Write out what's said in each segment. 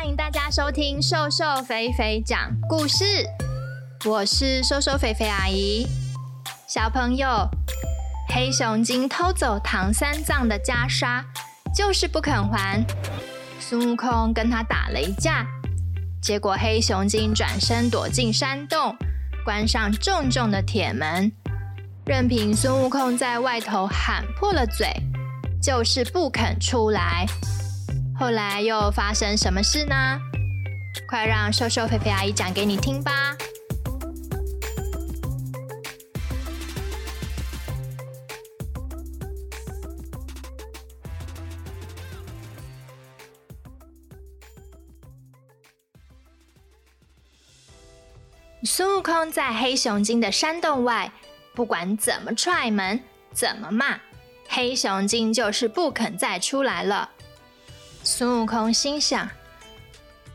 欢迎大家收听瘦瘦肥肥讲故事，我是瘦瘦肥肥阿姨。小朋友，黑熊精偷走唐三藏的袈裟，就是不肯还。孙悟空跟他打了一架，结果黑熊精转身躲进山洞，关上重重的铁门，任凭孙悟空在外头喊破了嘴，就是不肯出来。后来又发生什么事呢？快让瘦瘦肥肥阿姨讲给你听吧。孙悟空在黑熊精的山洞外，不管怎么踹门，怎么骂，黑熊精就是不肯再出来了。孙悟空心想：“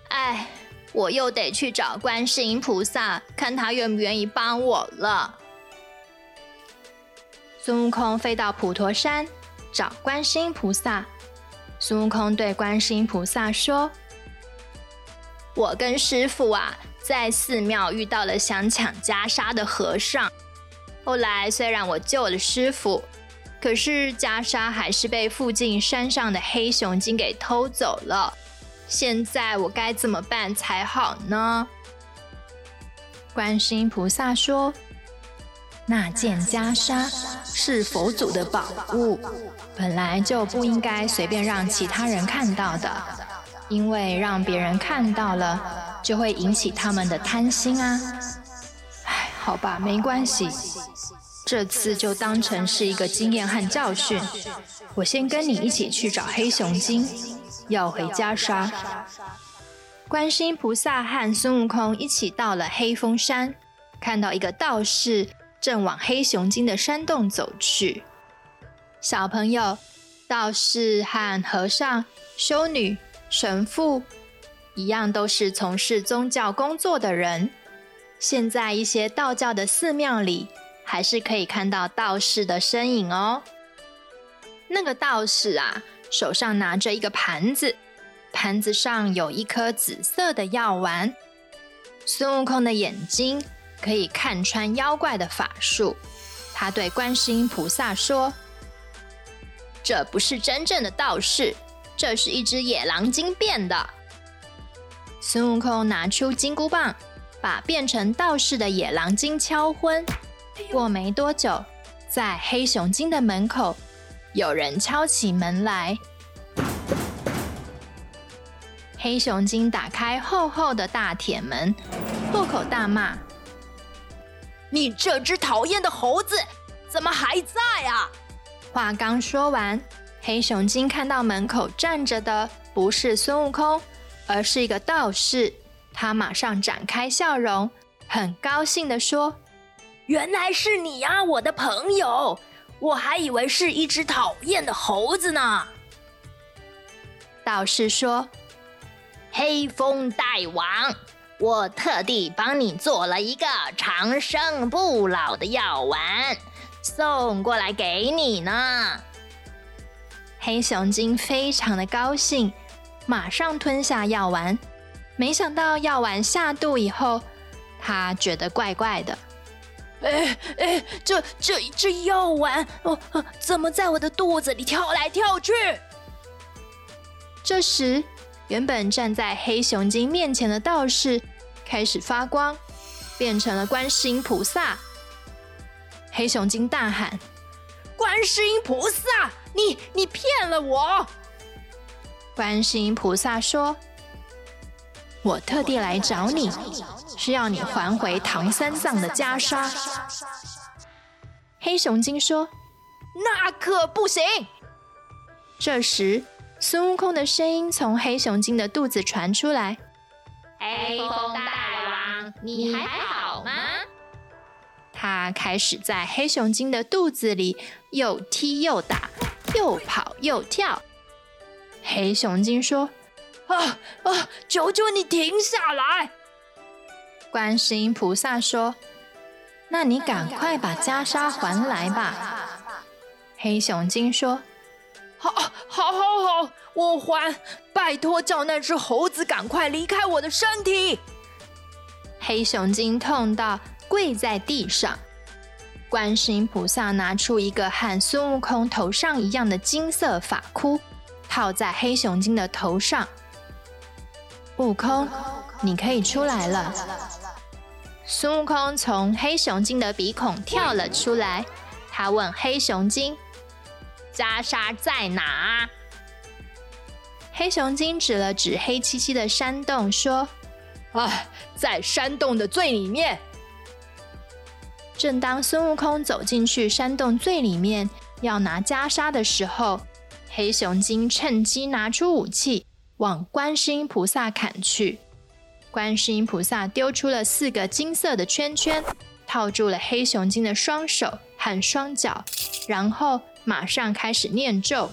哎，我又得去找观世音菩萨，看他愿不愿意帮我了。”孙悟空飞到普陀山找观世音菩萨。孙悟空对观世音菩萨说：“我跟师傅啊，在寺庙遇到了想抢袈裟的和尚。后来虽然我救了师傅。”可是袈裟还是被附近山上的黑熊精给偷走了，现在我该怎么办才好呢？观世音菩萨说：“那件袈裟是佛祖的宝物，本来就不应该随便让其他人看到的，因为让别人看到了，就会引起他们的贪心啊。”哎，好吧，没关系。这次就当成是一个经验和教训。我先跟你一起去找黑熊精，要回袈裟。观世音菩萨和孙悟空一起到了黑风山，看到一个道士正往黑熊精的山洞走去。小朋友，道士和和尚、修女、神父一样，都是从事宗教工作的人。现在一些道教的寺庙里。还是可以看到道士的身影哦。那个道士啊，手上拿着一个盘子，盘子上有一颗紫色的药丸。孙悟空的眼睛可以看穿妖怪的法术，他对观世音菩萨说：“这不是真正的道士，这是一只野狼精变的。”孙悟空拿出金箍棒，把变成道士的野狼精敲昏。过没多久，在黑熊精的门口，有人敲起门来。黑熊精打开厚厚的大铁门，破口大骂：“你这只讨厌的猴子，怎么还在啊？”话刚说完，黑熊精看到门口站着的不是孙悟空，而是一个道士，他马上展开笑容，很高兴地说。原来是你呀，我的朋友！我还以为是一只讨厌的猴子呢。道士说：“黑风大王，我特地帮你做了一个长生不老的药丸，送过来给你呢。”黑熊精非常的高兴，马上吞下药丸。没想到药丸下肚以后，他觉得怪怪的。哎哎，这这这药丸哦，怎么在我的肚子里跳来跳去？这时，原本站在黑熊精面前的道士开始发光，变成了观世音菩萨。黑熊精大喊：“观世音菩萨，你你骗了我！”观世音菩萨说。我特地来找你，是要你还回唐三藏的袈裟。黑熊精说：“那可不行。”这时，孙悟空的声音从黑熊精的肚子传出来：“黑风大王，你还好吗？”他开始在黑熊精的肚子里又踢又打，又跑又跳。黑熊精说。啊啊！求求你停下来！观世音菩萨说：“那你赶快把袈裟还来吧。”黑熊精说：“好，好，好，好，我还。拜托，叫那只猴子赶快离开我的身体。黑熊精痛到跪在地上。观世音菩萨拿出一个和孙悟空头上一样的金色发箍，套在黑熊精的头上。悟空，你可以出来了。孙悟空从黑熊精的鼻孔跳了出来，他问黑熊精：“袈裟在哪？”黑熊精指了指黑漆漆的山洞，说：“哎，在山洞的最里面。”正当孙悟空走进去山洞最里面要拿袈裟的时候，黑熊精趁机拿出武器往观世音菩萨砍去。观世音菩萨丢出了四个金色的圈圈，套住了黑熊精的双手和双脚，然后马上开始念咒。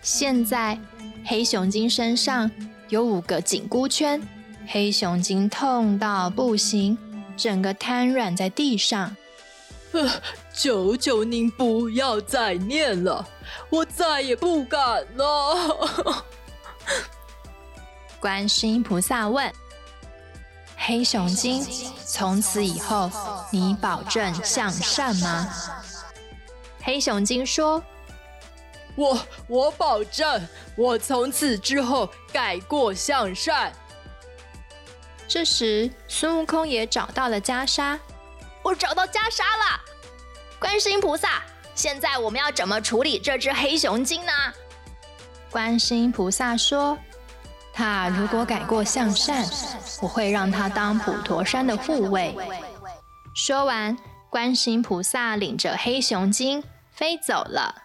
现在黑熊精身上有五个紧箍圈，黑熊精痛到不行，整个瘫软在地上。呃求求您不要再念了，我再也不敢了。观世音菩萨问。黑熊精，从此以后，你保证向善吗？黑熊精说：“我我保证，我从此之后改过向善。”这时，孙悟空也找到了袈裟。我找到袈裟了，观世音菩萨，现在我们要怎么处理这只黑熊精呢？观世音菩萨说。他如果改过向善，我会让他当普陀山的护卫。说完，观世音菩萨领着黑熊精飞走了。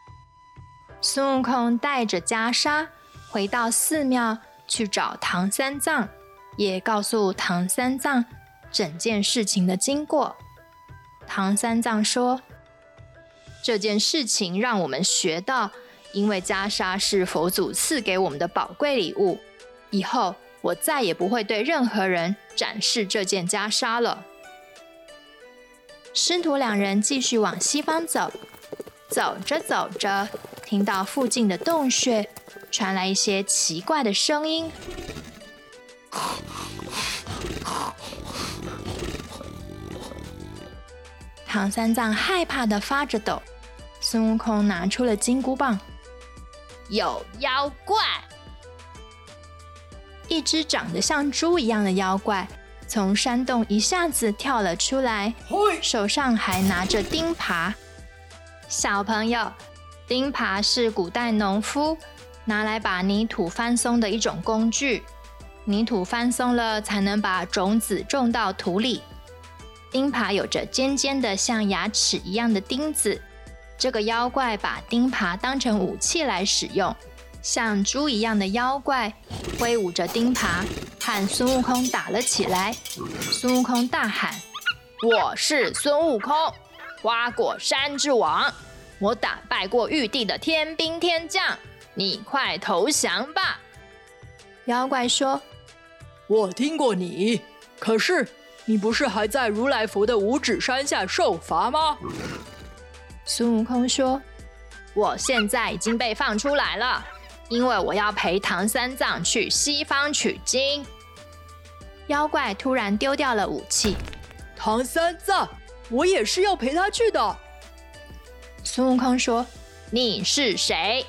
孙悟空带着袈裟回到寺庙去找唐三藏，也告诉唐三藏整件事情的经过。唐三藏说：“这件事情让我们学到，因为袈裟是佛祖赐给我们的宝贵礼物。”以后我再也不会对任何人展示这件袈裟了。师徒两人继续往西方走，走着走着，听到附近的洞穴传来一些奇怪的声音。唐三藏害怕的发着抖，孙悟空拿出了金箍棒，有妖怪。一只长得像猪一样的妖怪从山洞一下子跳了出来，手上还拿着钉耙。小朋友，钉耙是古代农夫拿来把泥土翻松的一种工具，泥土翻松了才能把种子种到土里。钉耙有着尖尖的像牙齿一样的钉子，这个妖怪把钉耙当成武器来使用。像猪一样的妖怪挥舞着钉耙，和孙悟空打了起来。孙悟空大喊：“我是孙悟空，花果山之王，我打败过玉帝的天兵天将，你快投降吧！”妖怪说：“我听过你，可是你不是还在如来佛的五指山下受罚吗？”孙悟空说：“我现在已经被放出来了。”因为我要陪唐三藏去西方取经。妖怪突然丢掉了武器。唐三藏，我也是要陪他去的。孙悟空说：“你是谁？”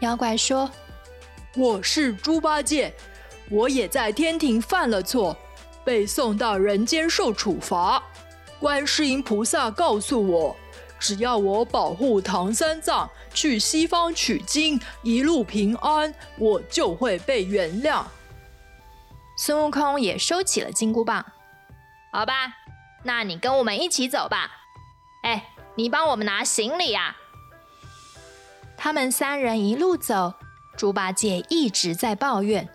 妖怪说：“我是猪八戒，我也在天庭犯了错，被送到人间受处罚。观世音菩萨告诉我。”只要我保护唐三藏去西方取经，一路平安，我就会被原谅。孙悟空也收起了金箍棒。好吧，那你跟我们一起走吧。哎，你帮我们拿行李啊！他们三人一路走，猪八戒一直在抱怨：“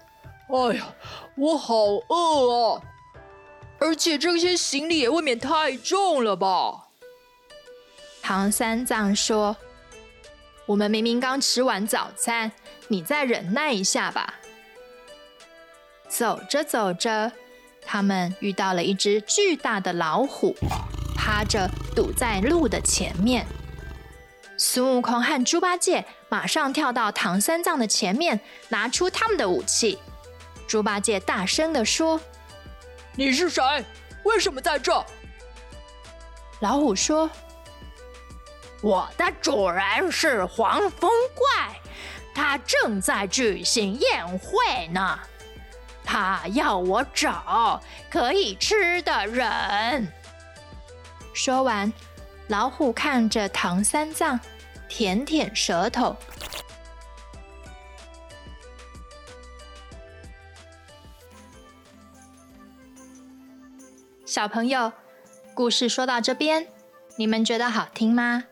哎呀，我好饿啊！而且这些行李也未免太重了吧？”唐三藏说：“我们明明刚吃完早餐，你再忍耐一下吧。”走着走着，他们遇到了一只巨大的老虎，趴着堵在路的前面。孙悟空和猪八戒马上跳到唐三藏的前面，拿出他们的武器。猪八戒大声地说：“你是谁？为什么在这？”老虎说：“我的主人是黄风怪，他正在举行宴会呢。他要我找可以吃的人。”说完，老虎看着唐三藏，舔舔舌头。小朋友，故事说到这边，你们觉得好听吗？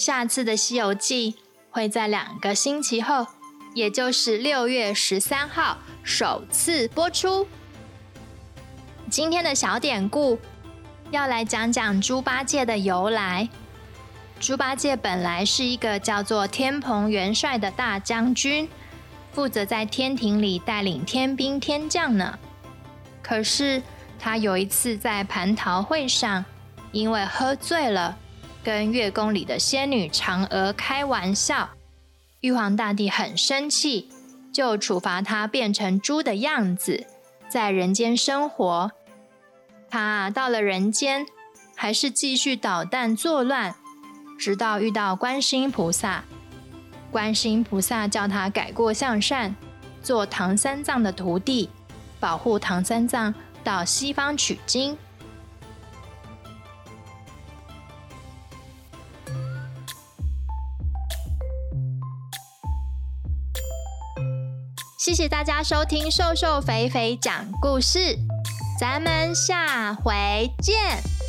下次的《西游记》会在两个星期后，也就是六月十三号首次播出。今天的小典故要来讲讲猪八戒的由来。猪八戒本来是一个叫做天蓬元帅的大将军，负责在天庭里带领天兵天将呢。可是，他有一次在蟠桃会上，因为喝醉了，跟月宫里的仙女嫦娥开玩笑，玉皇大帝很生气，就处罚他变成猪的样子，在人间生活。他到了人间，还是继续捣蛋作乱，直到遇到观世音菩萨。观世音菩萨叫他改过向善，做唐三藏的徒弟，保护唐三藏。到西方取经。谢谢大家收听瘦瘦肥肥讲故事，咱们下回见。